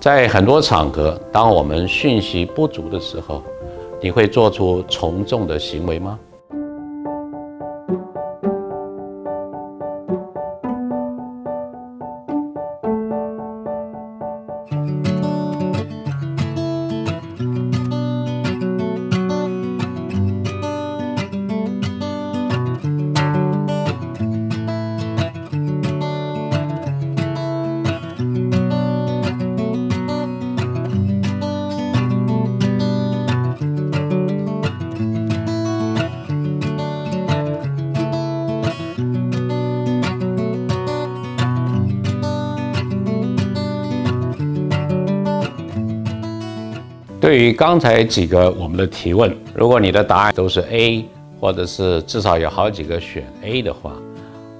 在很多场合，当我们讯息不足的时候，你会做出从众的行为吗？对于刚才几个我们的提问，如果你的答案都是 A，或者是至少有好几个选 A 的话，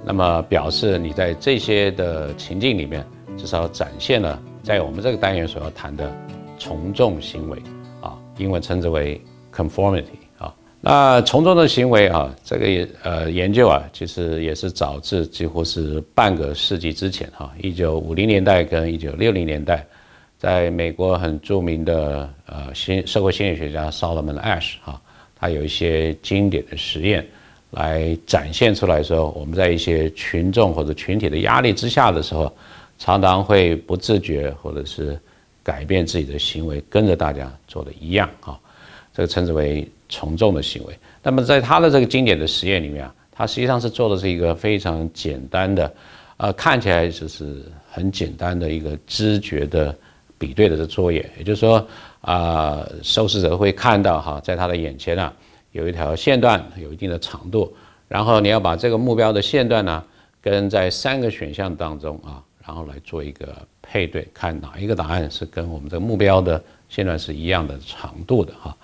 那么表示你在这些的情境里面，至少展现了在我们这个单元所要谈的从众行为啊，英文称之为 conformity 啊。那从众的行为啊，这个呃研究啊，其实也是早至几乎是半个世纪之前哈，一九五零年代跟一九六零年代。在美国很著名的呃心社会心理学家 Solomon Ash 哈，他有一些经典的实验，来展现出来说，我们在一些群众或者群体的压力之下的时候，常常会不自觉或者是改变自己的行为，跟着大家做的一样哈，这个称之为从众的行为。那么在他的这个经典的实验里面啊，他实际上是做的是一个非常简单的，呃，看起来就是很简单的一个知觉的。比对的这作业，也就是说，啊，受试者会看到哈，在他的眼前啊，有一条线段，有一定的长度，然后你要把这个目标的线段呢，跟在三个选项当中啊，然后来做一个配对，看哪一个答案是跟我们这个目标的线段是一样的长度的哈。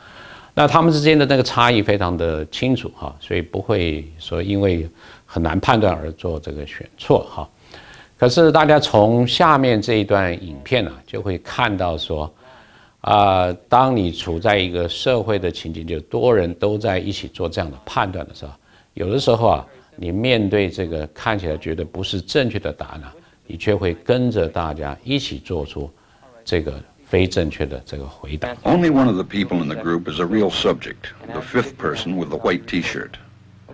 那他们之间的那个差异非常的清楚哈，所以不会说因为很难判断而做这个选错哈。可是大家从下面这一段影片呢，就会看到说，啊，当你处在一个社会的情景，就多人都在一起做这样的判断的时候，有的时候啊，你面对这个看起来觉得不是正确的答案，你却会跟着大家一起做出这个非正确的这个回答。Only one of the people in the group is a real subject, the fifth person with the white T-shirt.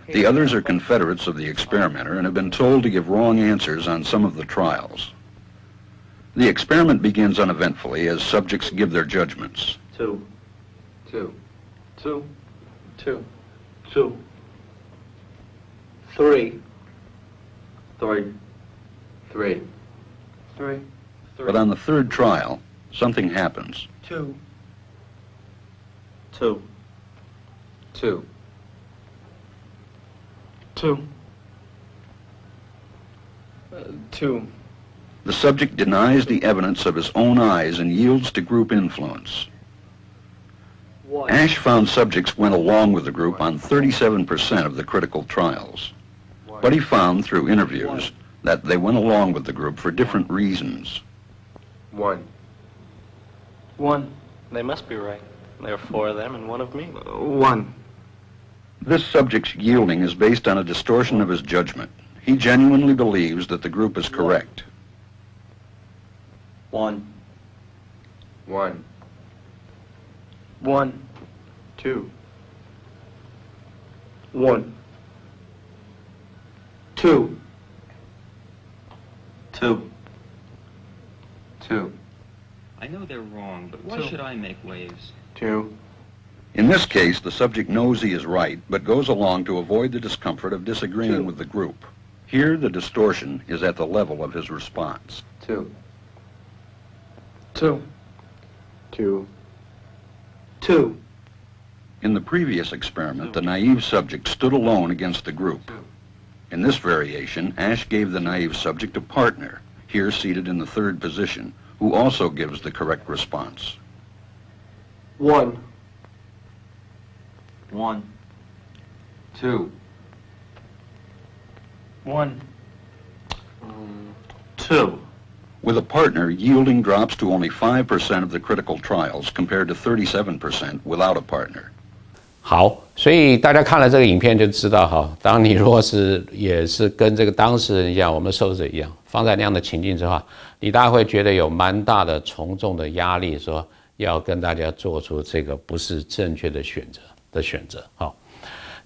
The others are confederates of the experimenter and have been told to give wrong answers on some of the trials. The experiment begins uneventfully as subjects give their judgments. Two. Two. Two. Two. Two. Three. Three. Three. Three. But on the third trial, something happens. Two. Two. Two. Two. Uh, two. The subject denies the evidence of his own eyes and yields to group influence. One. Ash found subjects went along with the group on 37% of the critical trials. But he found through interviews that they went along with the group for different reasons. One. One. They must be right. There are four of them and one of me. one. This subject's yielding is based on a distortion of his judgment. He genuinely believes that the group is correct. One. One. One. Two. One. Two. Two. Two. I know they're wrong, but why Two. should I make waves? Two. In this case, the subject knows he is right, but goes along to avoid the discomfort of disagreeing Two. with the group. Here, the distortion is at the level of his response. Two. Two. Two. Two. In the previous experiment, the naive subject stood alone against the group. In this variation, Ash gave the naive subject a partner, here seated in the third position, who also gives the correct response. One. One. Two. One. Um, two. With a partner, yielding drops to only 5% of the critical trials compared to 37% without a partner. 好，所以大家看了这个影片就知道哈，当你如果是也是跟这个当事人一样，我们受试者一样，放在那样的情境之下，你大家会觉得有蛮大的从众的压力，说要跟大家做出这个不是正确的选择的选择。好，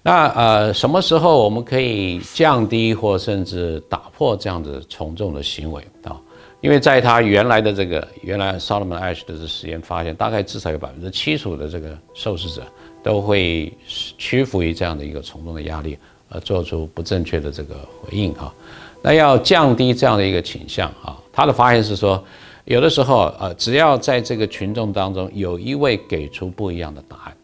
那呃，什么时候我们可以降低或甚至打破这样子从众的行为啊？因为在他原来的这个原来 Solomon Ash 的这实验发现，大概至少有百分之七十五的这个受试者。都会屈服于这样的一个从众的压力，而做出不正确的这个回应哈。那要降低这样的一个倾向啊，他的发现是说，有的时候呃，只要在这个群众当中有一位给出不一样的答案，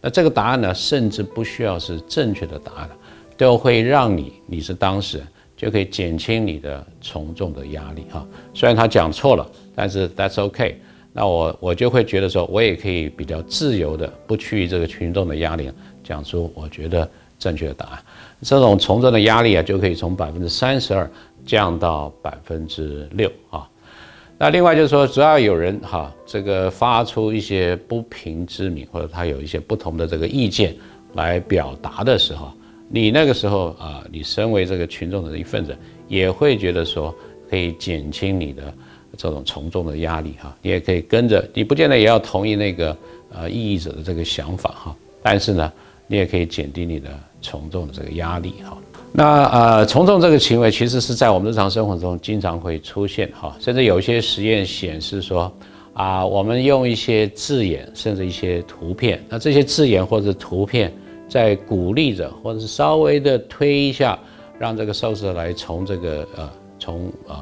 那这个答案呢，甚至不需要是正确的答案，都会让你你是当事人就可以减轻你的从众的压力哈。虽然他讲错了，但是 that's OK。那我我就会觉得说，我也可以比较自由的，不去这个群众的压力，讲出我觉得正确的答案。这种从众的压力啊，就可以从百分之三十二降到百分之六啊。那另外就是说，只要有人哈，这个发出一些不平之鸣，或者他有一些不同的这个意见来表达的时候，你那个时候啊，你身为这个群众的一份子，也会觉得说可以减轻你的。这种从众的压力哈，你也可以跟着，你不见得也要同意那个呃异议者的这个想法哈，但是呢，你也可以减低你的从众的这个压力哈。那呃从众这个行为其实是在我们日常生活中经常会出现哈，甚至有一些实验显示说啊，我们用一些字眼甚至一些图片，那这些字眼或者图片在鼓励着或者是稍微的推一下，让这个受试者来从这个呃从呃。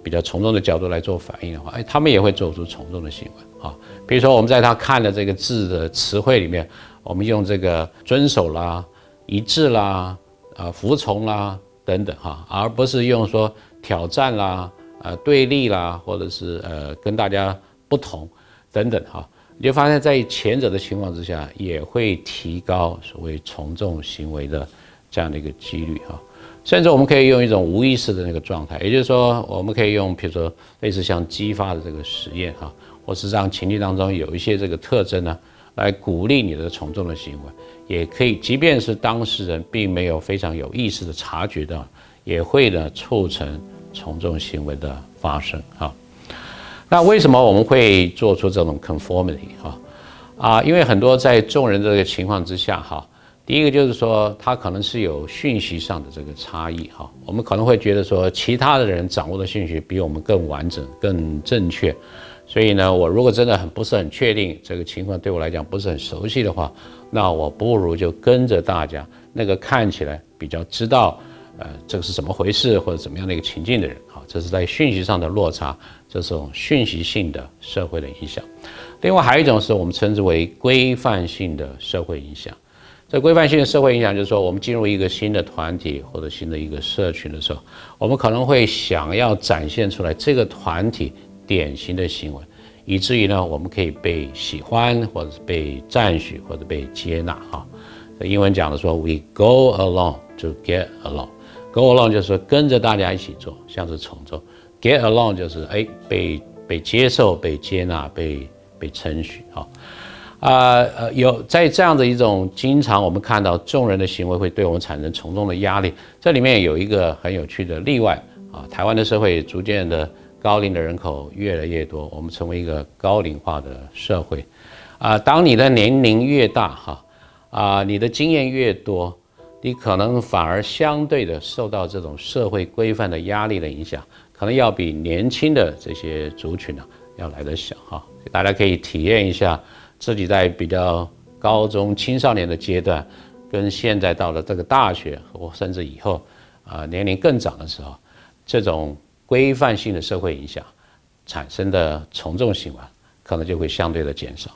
比较从众的角度来做反应的话，哎，他们也会做出从众的行为啊。比如说，我们在他看的这个字的词汇里面，我们用这个遵守啦、一致啦、啊服从啦等等哈，而不是用说挑战啦、呃对立啦，或者是呃跟大家不同等等哈，你就发现，在前者的情况之下，也会提高所谓从众行为的这样的一个几率哈。甚至我们可以用一种无意识的那个状态，也就是说，我们可以用，比如说类似像激发的这个实验哈，或是让情境当中有一些这个特征呢，来鼓励你的从众的行为，也可以，即便是当事人并没有非常有意识的察觉到，也会呢促成从众行为的发生哈。那为什么我们会做出这种 conformity 哈？啊，因为很多在众人这个情况之下哈。第一个就是说，他可能是有讯息上的这个差异哈，我们可能会觉得说，其他的人掌握的信息比我们更完整、更正确，所以呢，我如果真的很不是很确定这个情况对我来讲不是很熟悉的话，那我不如就跟着大家那个看起来比较知道，呃，这个是怎么回事或者怎么样的一个情境的人啊，这是在讯息上的落差，这种讯息性的社会的影响。另外还有一种是我们称之为规范性的社会影响。这规范性的社会影响，就是说，我们进入一个新的团体或者新的一个社群的时候，我们可能会想要展现出来这个团体典型的行为，以至于呢，我们可以被喜欢，或者是被赞许，或者被接纳。哈，英文讲的说，we go along to get along。go along 就是跟着大家一起做，像是从众；get along 就是哎被被接受、被接纳、被被称许。哈。啊呃，有在这样的一种经常我们看到众人的行为会对我们产生从众的压力，这里面有一个很有趣的例外啊，台湾的社会逐渐的高龄的人口越来越多，我们成为一个高龄化的社会，啊，当你的年龄越大哈，啊，你的经验越多，你可能反而相对的受到这种社会规范的压力的影响，可能要比年轻的这些族群呢要来得小哈，大家可以体验一下。自己在比较高中青少年的阶段，跟现在到了这个大学或甚至以后，啊年龄更长的时候，这种规范性的社会影响产生的从众行为，可能就会相对的减少。